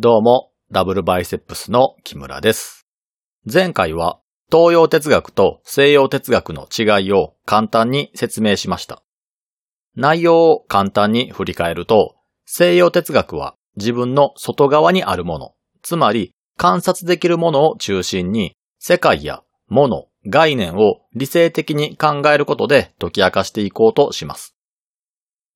どうも、ダブルバイセップスの木村です。前回は東洋哲学と西洋哲学の違いを簡単に説明しました。内容を簡単に振り返ると、西洋哲学は自分の外側にあるもの、つまり観察できるものを中心に世界や物、概念を理性的に考えることで解き明かしていこうとします。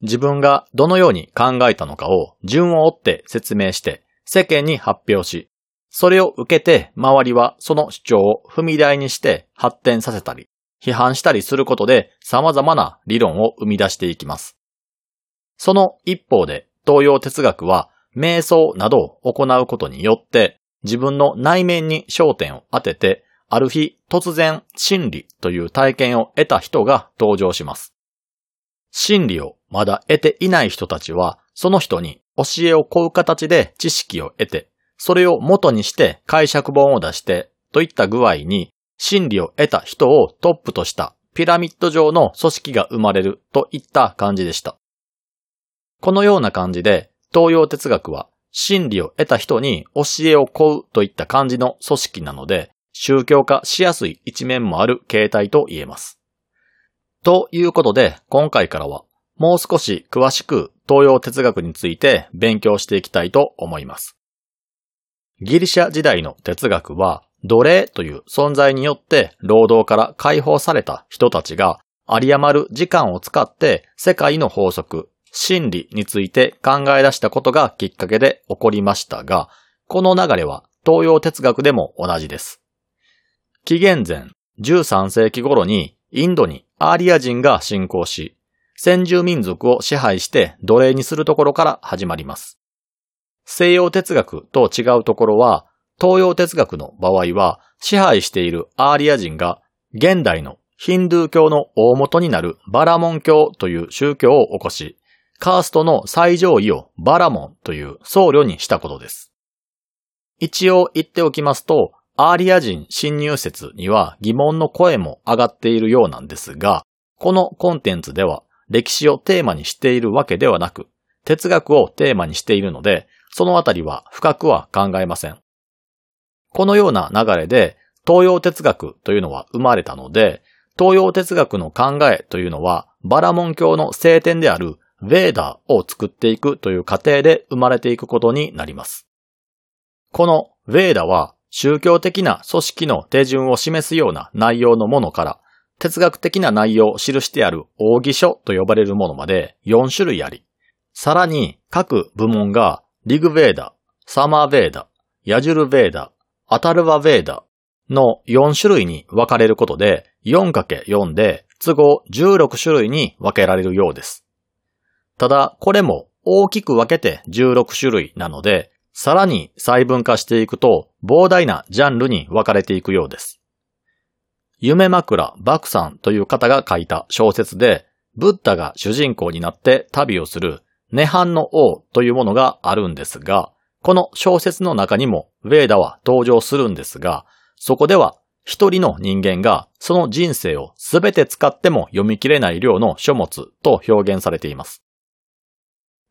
自分がどのように考えたのかを順を追って説明して世間に発表し、それを受けて周りはその主張を踏み台にして発展させたり、批判したりすることで様々な理論を生み出していきます。その一方で東洋哲学は瞑想などを行うことによって自分の内面に焦点を当ててある日突然真理という体験を得た人が登場します。真理をまだ得ていない人たちはその人に教えを請う形で知識を得てそれを元にして解釈本を出してといった具合に真理を得た人をトップとしたピラミッド上の組織が生まれるといった感じでした。このような感じで東洋哲学は真理を得た人に教えを請うといった感じの組織なので宗教化しやすい一面もある形態と言えます。ということで今回からはもう少し詳しく東洋哲学について勉強していきたいと思います。ギリシャ時代の哲学は奴隷という存在によって労働から解放された人たちが有り余る時間を使って世界の法則、真理について考え出したことがきっかけで起こりましたが、この流れは東洋哲学でも同じです。紀元前13世紀頃にインドにアーリア人が侵攻し、先住民族を支配して奴隷にするところから始まります。西洋哲学と違うところは、東洋哲学の場合は支配しているアーリア人が現代のヒンドゥー教の大元になるバラモン教という宗教を起こし、カーストの最上位をバラモンという僧侶にしたことです。一応言っておきますと、アーリア人侵入説には疑問の声も上がっているようなんですが、このコンテンツでは歴史をテーマにしているわけではなく、哲学をテーマにしているので、そのあたりは深くは考えません。このような流れで東洋哲学というのは生まれたので、東洋哲学の考えというのはバラモン教の聖典であるヴェーダーを作っていくという過程で生まれていくことになります。このヴェーダは宗教的な組織の手順を示すような内容のものから哲学的な内容を記してある奥義書と呼ばれるものまで4種類あり、さらに各部門がリグヴェーダ、サマーヴェーダ、ヤジュルヴェーダ、アタルバヴェーダの4種類に分かれることで 4×4 で都合16種類に分けられるようです。ただこれも大きく分けて16種類なのでさらに細分化していくと膨大なジャンルに分かれていくようです。夢枕漠さんという方が書いた小説でブッダが主人公になって旅をする涅槃の王というものがあるんですが、この小説の中にもヴェーダは登場するんですが、そこでは一人の人間がその人生をすべて使っても読み切れない量の書物と表現されています。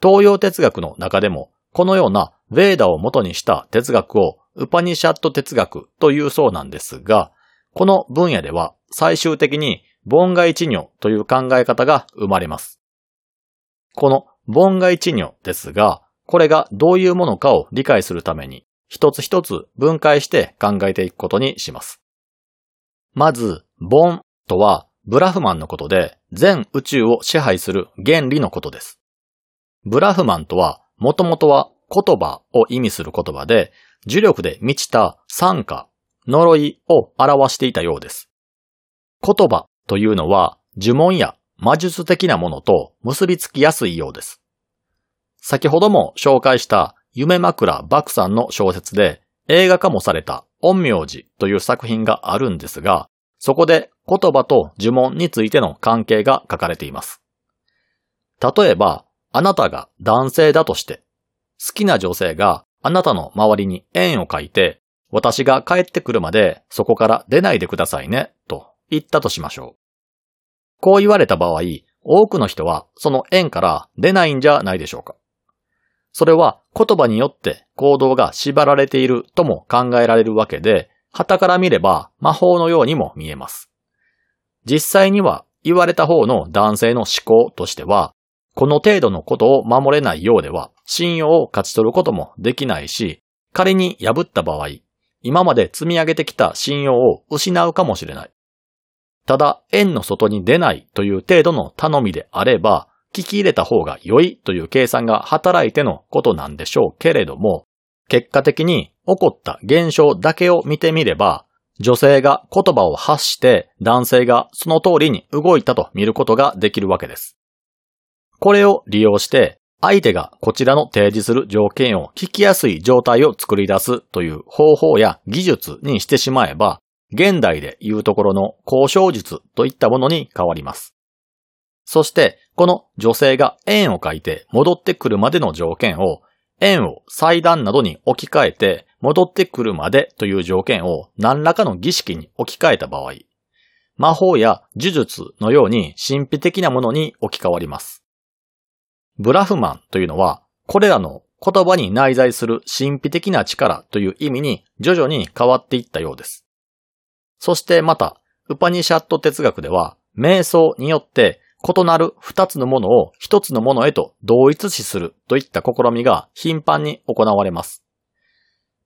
東洋哲学の中でもこのようなヴェーダを元にした哲学をウパニシャット哲学というそうなんですが、この分野では最終的に凡外知尿という考え方が生まれます。この凡外知尿ですが、これがどういうものかを理解するために、一つ一つ分解して考えていくことにします。まず、凡とはブラフマンのことで、全宇宙を支配する原理のことです。ブラフマンとは、もともとは言葉を意味する言葉で、呪力で満ちた参加、呪いを表していたようです。言葉というのは呪文や魔術的なものと結びつきやすいようです。先ほども紹介した夢枕漠さんの小説で映画化もされた陰陽師という作品があるんですが、そこで言葉と呪文についての関係が書かれています。例えば、あなたが男性だとして、好きな女性があなたの周りに円を書いて、私が帰ってくるまでそこから出ないでくださいね、と言ったとしましょう。こう言われた場合、多くの人はその円から出ないんじゃないでしょうか。それは言葉によって行動が縛られているとも考えられるわけで、旗から見れば魔法のようにも見えます。実際には言われた方の男性の思考としては、この程度のことを守れないようでは信用を勝ち取ることもできないし、仮に破った場合、今まで積み上げてきた信用を失うかもしれない。ただ、円の外に出ないという程度の頼みであれば、聞き入れた方が良いという計算が働いてのことなんでしょうけれども、結果的に起こった現象だけを見てみれば、女性が言葉を発して男性がその通りに動いたと見ることができるわけです。これを利用して相手がこちらの提示する条件を聞きやすい状態を作り出すという方法や技術にしてしまえば、現代で言うところの交渉術といったものに変わります。そして、この女性が円を書いて戻ってくるまでの条件を、円を祭壇などに置き換えて戻ってくるまでという条件を何らかの儀式に置き換えた場合、魔法や呪術のように神秘的なものに置き換わります。ブラフマンというのは、これらの言葉に内在する神秘的な力という意味に徐々に変わっていったようです。そしてまた、ウパニシャット哲学では、瞑想によって異なる二つのものを一つのものへと同一視するといった試みが頻繁に行われます。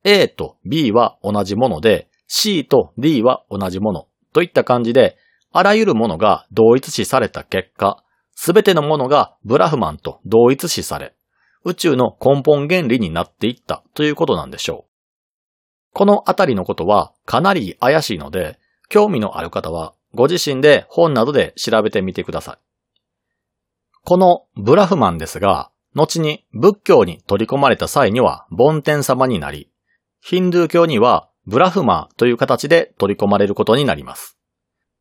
A と B は同じもので、C と D は同じものといった感じで、あらゆるものが同一視された結果、すべてのものがブラフマンと同一視され、宇宙の根本原理になっていったということなんでしょう。このあたりのことはかなり怪しいので、興味のある方はご自身で本などで調べてみてください。このブラフマンですが、後に仏教に取り込まれた際には梵天様になり、ヒンドゥー教にはブラフマーという形で取り込まれることになります。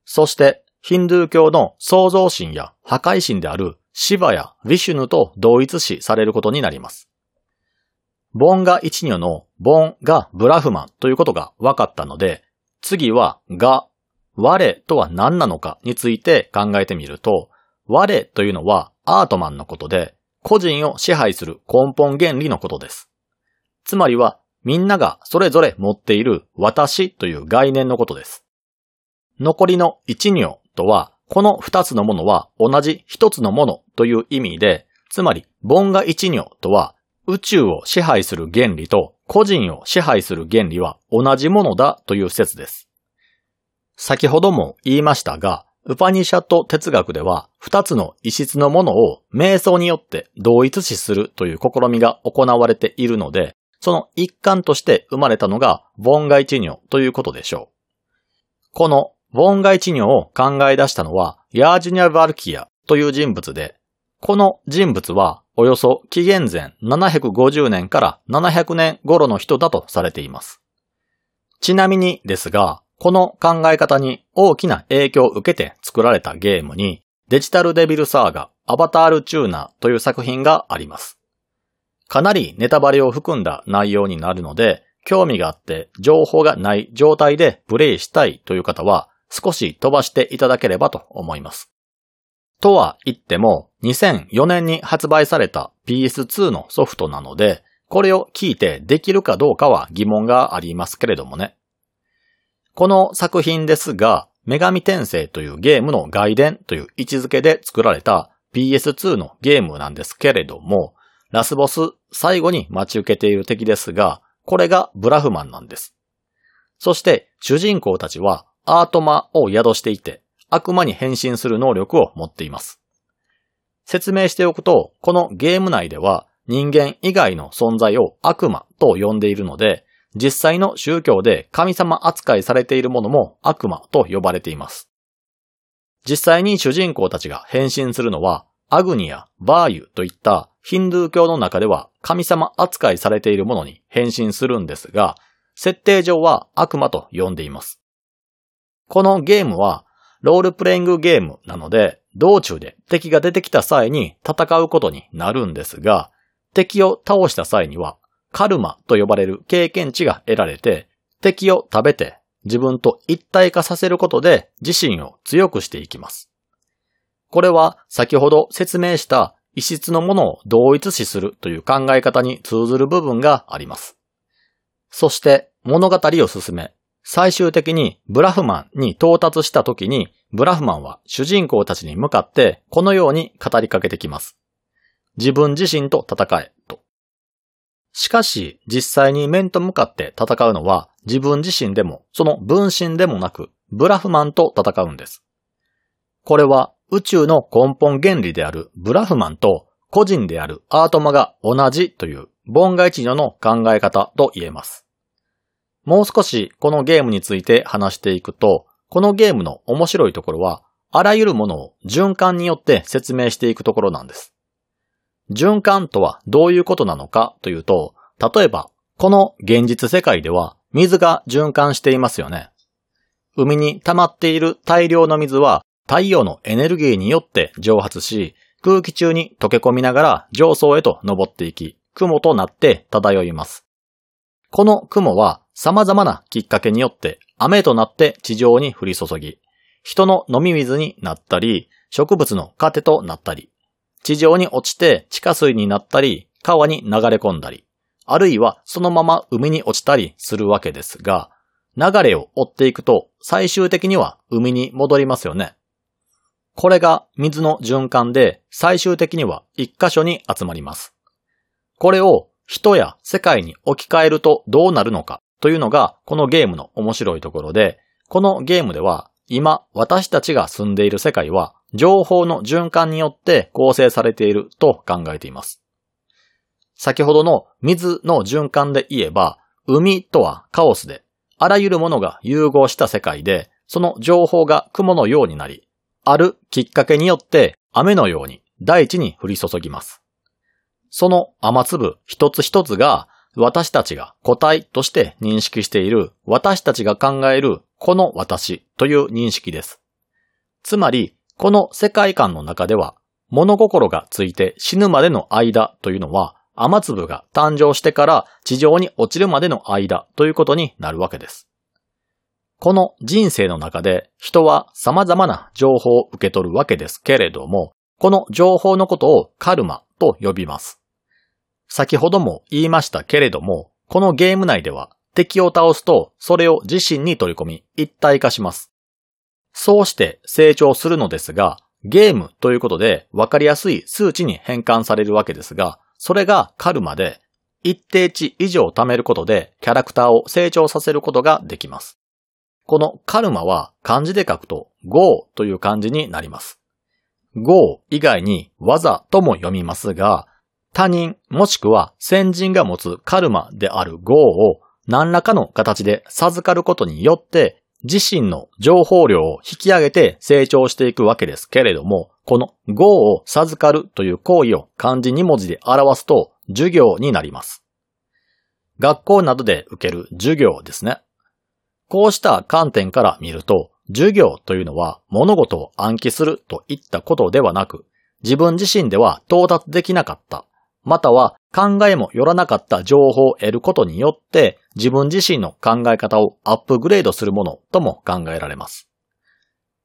そして、ヒンドゥー教の創造神や破壊神であるシバやヴィシュヌと同一視されることになります。ボンガ一女のボンがブラフマンということが分かったので、次はが、我とは何なのかについて考えてみると、我というのはアートマンのことで、個人を支配する根本原理のことです。つまりは、みんながそれぞれ持っている私という概念のことです。残りの一女とは、この二つのものは同じ一つのものという意味で、つまり、ボンガ一女とは、宇宙を支配する原理と個人を支配する原理は同じものだという説です。先ほども言いましたが、ウパニシャット哲学では、二つの異質のものを瞑想によって同一視するという試みが行われているので、その一環として生まれたのが、ボンガイチニョということでしょう。このボンガイチニョを考え出したのは、ヤージュニャ・バルキアという人物で、この人物はおよそ紀元前750年から700年頃の人だとされています。ちなみにですが、この考え方に大きな影響を受けて作られたゲームに、デジタルデビルサーガ、アバタールチューナーという作品があります。かなりネタバレを含んだ内容になるので、興味があって情報がない状態でプレイしたいという方は少し飛ばしていただければと思います。とは言っても、2004年に発売された PS2 のソフトなので、これを聞いてできるかどうかは疑問がありますけれどもね。この作品ですが、女神転生というゲームの外伝という位置づけで作られた PS2 のゲームなんですけれども、ラスボス最後に待ち受けている敵ですが、これがブラフマンなんです。そして主人公たちはアートマを宿していて、悪魔に変身する能力を持っています。説明しておくと、このゲーム内では人間以外の存在を悪魔と呼んでいるので、実際の宗教で神様扱いされているものも悪魔と呼ばれています。実際に主人公たちが変身するのは、アグニやバーユといったヒンドゥー教の中では神様扱いされているものに変身するんですが、設定上は悪魔と呼んでいます。このゲームはロールプレイングゲームなので、道中で敵が出てきた際に戦うことになるんですが、敵を倒した際にはカルマと呼ばれる経験値が得られて、敵を食べて自分と一体化させることで自身を強くしていきます。これは先ほど説明した異質のものを同一視するという考え方に通ずる部分があります。そして物語を進め、最終的にブラフマンに到達した時に、ブラフマンは主人公たちに向かってこのように語りかけてきます。自分自身と戦え、と。しかし、実際に面と向かって戦うのは自分自身でも、その分身でもなく、ブラフマンと戦うんです。これは宇宙の根本原理であるブラフマンと個人であるアートマが同じという凡外知女の考え方と言えます。もう少しこのゲームについて話していくと、このゲームの面白いところは、あらゆるものを循環によって説明していくところなんです。循環とはどういうことなのかというと、例えば、この現実世界では水が循環していますよね。海に溜まっている大量の水は太陽のエネルギーによって蒸発し、空気中に溶け込みながら上層へと登っていき、雲となって漂います。この雲は様々なきっかけによって雨となって地上に降り注ぎ、人の飲み水になったり、植物の糧となったり、地上に落ちて地下水になったり、川に流れ込んだり、あるいはそのまま海に落ちたりするわけですが、流れを追っていくと最終的には海に戻りますよね。これが水の循環で最終的には一箇所に集まります。これを人や世界に置き換えるとどうなるのかというのがこのゲームの面白いところで、このゲームでは今私たちが住んでいる世界は情報の循環によって構成されていると考えています。先ほどの水の循環で言えば、海とはカオスで、あらゆるものが融合した世界で、その情報が雲のようになり、あるきっかけによって雨のように大地に降り注ぎます。その雨粒一つ一つが私たちが個体として認識している私たちが考えるこの私という認識です。つまり、この世界観の中では物心がついて死ぬまでの間というのは雨粒が誕生してから地上に落ちるまでの間ということになるわけです。この人生の中で人は様々な情報を受け取るわけですけれども、この情報のことをカルマと呼びます。先ほども言いましたけれども、このゲーム内では敵を倒すとそれを自身に取り込み一体化します。そうして成長するのですが、ゲームということで分かりやすい数値に変換されるわけですが、それがカルマで、一定値以上貯めることでキャラクターを成長させることができます。このカルマは漢字で書くと GO という漢字になります。GO 以外に技とも読みますが、他人もしくは先人が持つカルマである GO を何らかの形で授かることによって自身の情報量を引き上げて成長していくわけですけれども、この Go を授かるという行為を漢字2文字で表すと授業になります。学校などで受ける授業ですね。こうした観点から見ると、授業というのは物事を暗記するといったことではなく、自分自身では到達できなかった、または考えもよらなかった情報を得ることによって自分自身の考え方をアップグレードするものとも考えられます。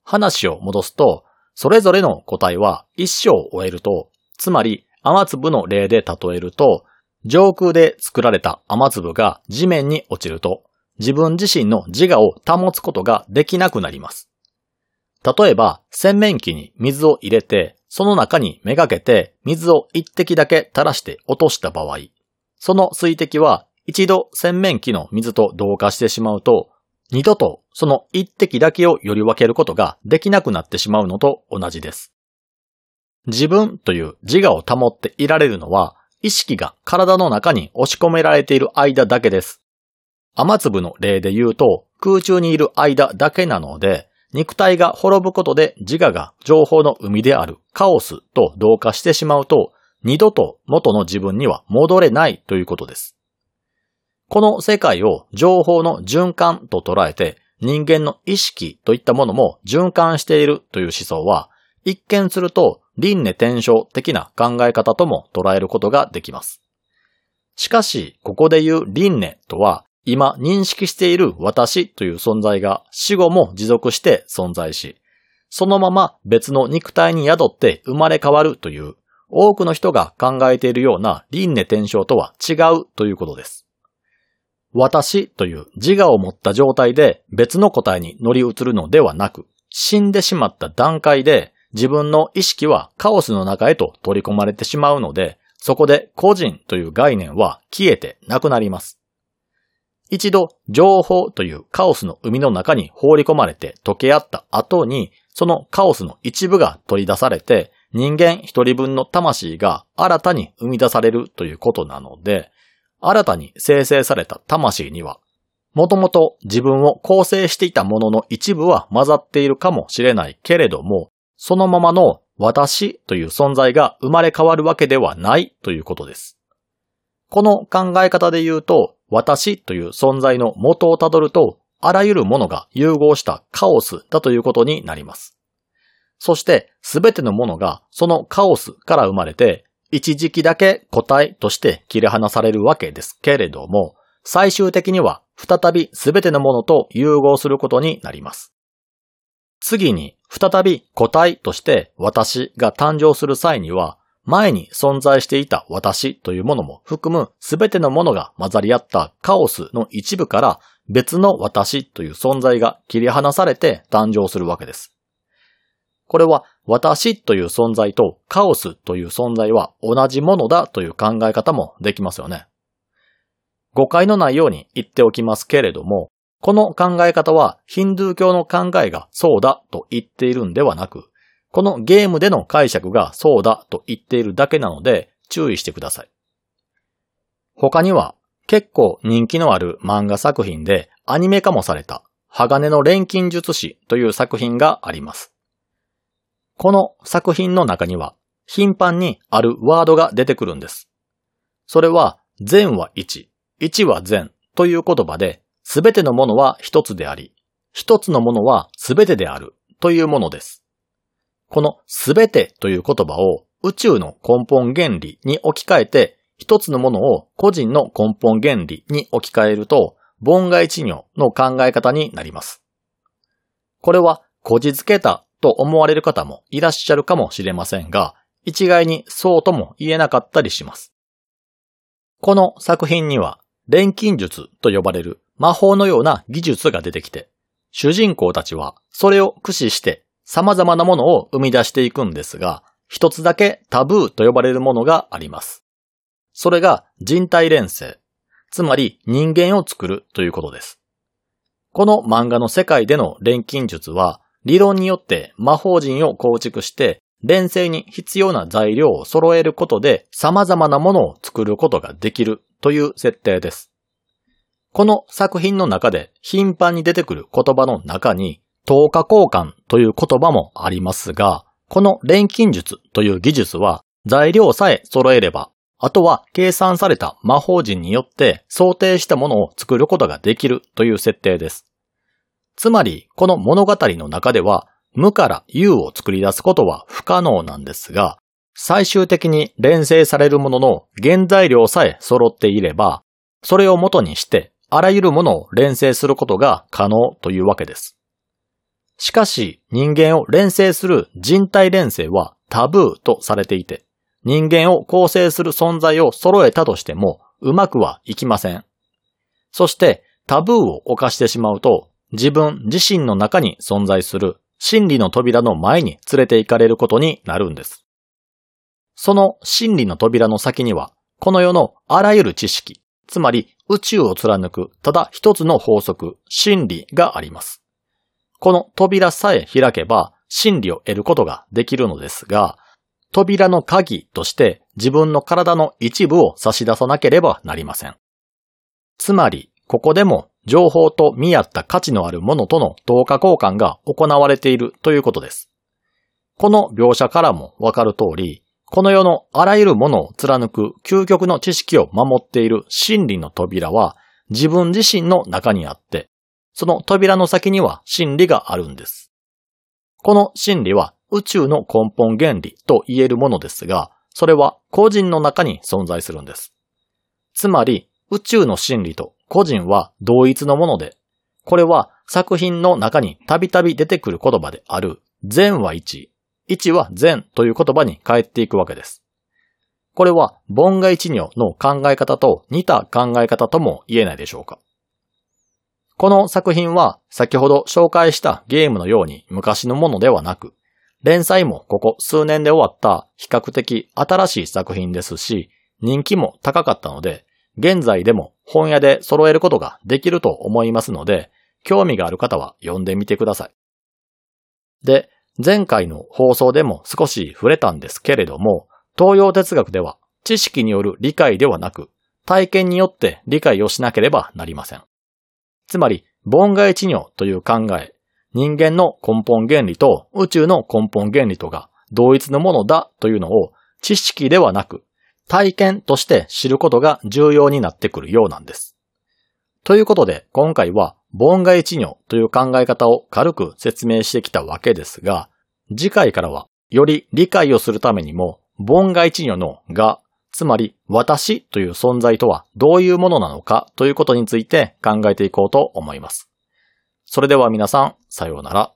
話を戻すと、それぞれの個体は一生を終えると、つまり雨粒の例で例えると、上空で作られた雨粒が地面に落ちると、自分自身の自我を保つことができなくなります。例えば、洗面器に水を入れて、その中にめがけて水を一滴だけ垂らして落とした場合、その水滴は一度洗面器の水と同化してしまうと、二度とその一滴だけをより分けることができなくなってしまうのと同じです。自分という自我を保っていられるのは、意識が体の中に押し込められている間だけです。雨粒の例で言うと、空中にいる間だけなので、肉体が滅ぶことで自我が情報の海であるカオスと同化してしまうと、二度と元の自分には戻れないということです。この世界を情報の循環と捉えて人間の意識といったものも循環しているという思想は一見すると輪廻転生的な考え方とも捉えることができます。しかし、ここで言う輪廻とは今認識している私という存在が死後も持続して存在し、そのまま別の肉体に宿って生まれ変わるという多くの人が考えているような輪廻転生とは違うということです。私という自我を持った状態で別の答えに乗り移るのではなく、死んでしまった段階で自分の意識はカオスの中へと取り込まれてしまうので、そこで個人という概念は消えてなくなります。一度情報というカオスの海の中に放り込まれて溶け合った後に、そのカオスの一部が取り出されて、人間一人分の魂が新たに生み出されるということなので、新たに生成された魂には、もともと自分を構成していたものの一部は混ざっているかもしれないけれども、そのままの私という存在が生まれ変わるわけではないということです。この考え方で言うと、私という存在の元をたどると、あらゆるものが融合したカオスだということになります。そして、すべてのものがそのカオスから生まれて、一時期だけ個体として切り離されるわけですけれども、最終的には再びすべてのものと融合することになります。次に、再び個体として私が誕生する際には、前に存在していた私というものも含むすべてのものが混ざり合ったカオスの一部から別の私という存在が切り離されて誕生するわけです。これは私という存在とカオスという存在は同じものだという考え方もできますよね。誤解のないように言っておきますけれども、この考え方はヒンドゥー教の考えがそうだと言っているんではなく、このゲームでの解釈がそうだと言っているだけなので注意してください。他には結構人気のある漫画作品でアニメ化もされた鋼の錬金術師という作品があります。この作品の中には頻繁にあるワードが出てくるんです。それは善は一、一は善という言葉で、すべてのものは一つであり、一つのものはすべてであるというものです。このすべてという言葉を宇宙の根本原理に置き換えて、一つのものを個人の根本原理に置き換えると、凡外知尿の考え方になります。これは、こじつけたと思われる方もいらっしゃるかもしれませんが、一概にそうとも言えなかったりします。この作品には、錬金術と呼ばれる魔法のような技術が出てきて、主人公たちはそれを駆使して様々なものを生み出していくんですが、一つだけタブーと呼ばれるものがあります。それが人体連成、つまり人間を作るということです。この漫画の世界での錬金術は理論によって魔法陣を構築して、連成に必要な材料を揃えることで様々なものを作ることができるという設定です。この作品の中で頻繁に出てくる言葉の中に、等価交換という言葉もありますが、この錬金術という技術は材料さえ揃えれば、あとは計算された魔法陣によって想定したものを作ることができるという設定です。つまり、この物語の中では、無から有を作り出すことは不可能なんですが、最終的に連成されるものの原材料さえ揃っていれば、それを元にして、あらゆるものを連成することが可能というわけです。しかし、人間を連成する人体連成はタブーとされていて、人間を構成する存在を揃えたとしても、うまくはいきません。そして、タブーを犯してしまうと、自分自身の中に存在する真理の扉の前に連れて行かれることになるんです。その真理の扉の先には、この世のあらゆる知識、つまり宇宙を貫くただ一つの法則、真理があります。この扉さえ開けば真理を得ることができるのですが、扉の鍵として自分の体の一部を差し出さなければなりません。つまり、ここでも情報と見合った価値のあるものとの等価交換が行われているということです。この描写からもわかる通り、この世のあらゆるものを貫く究極の知識を守っている真理の扉は自分自身の中にあって、その扉の先には真理があるんです。この真理は宇宙の根本原理と言えるものですが、それは個人の中に存在するんです。つまり、宇宙の真理と個人は同一のもので、これは作品の中にたびたび出てくる言葉である善は一、一は善という言葉に変えていくわけです。これは、凡が一如の考え方と似た考え方とも言えないでしょうか。この作品は、先ほど紹介したゲームのように昔のものではなく、連載もここ数年で終わった比較的新しい作品ですし、人気も高かったので、現在でも本屋で揃えることができると思いますので、興味がある方は読んでみてください。で、前回の放送でも少し触れたんですけれども、東洋哲学では知識による理解ではなく、体験によって理解をしなければなりません。つまり、凡外知尿という考え、人間の根本原理と宇宙の根本原理とが同一のものだというのを知識ではなく体験として知ることが重要になってくるようなんです。ということで今回は凡外知尿という考え方を軽く説明してきたわけですが、次回からはより理解をするためにも凡外知尿のが、つまり私という存在とはどういうものなのかということについて考えていこうと思います。それでは皆さん、さようなら。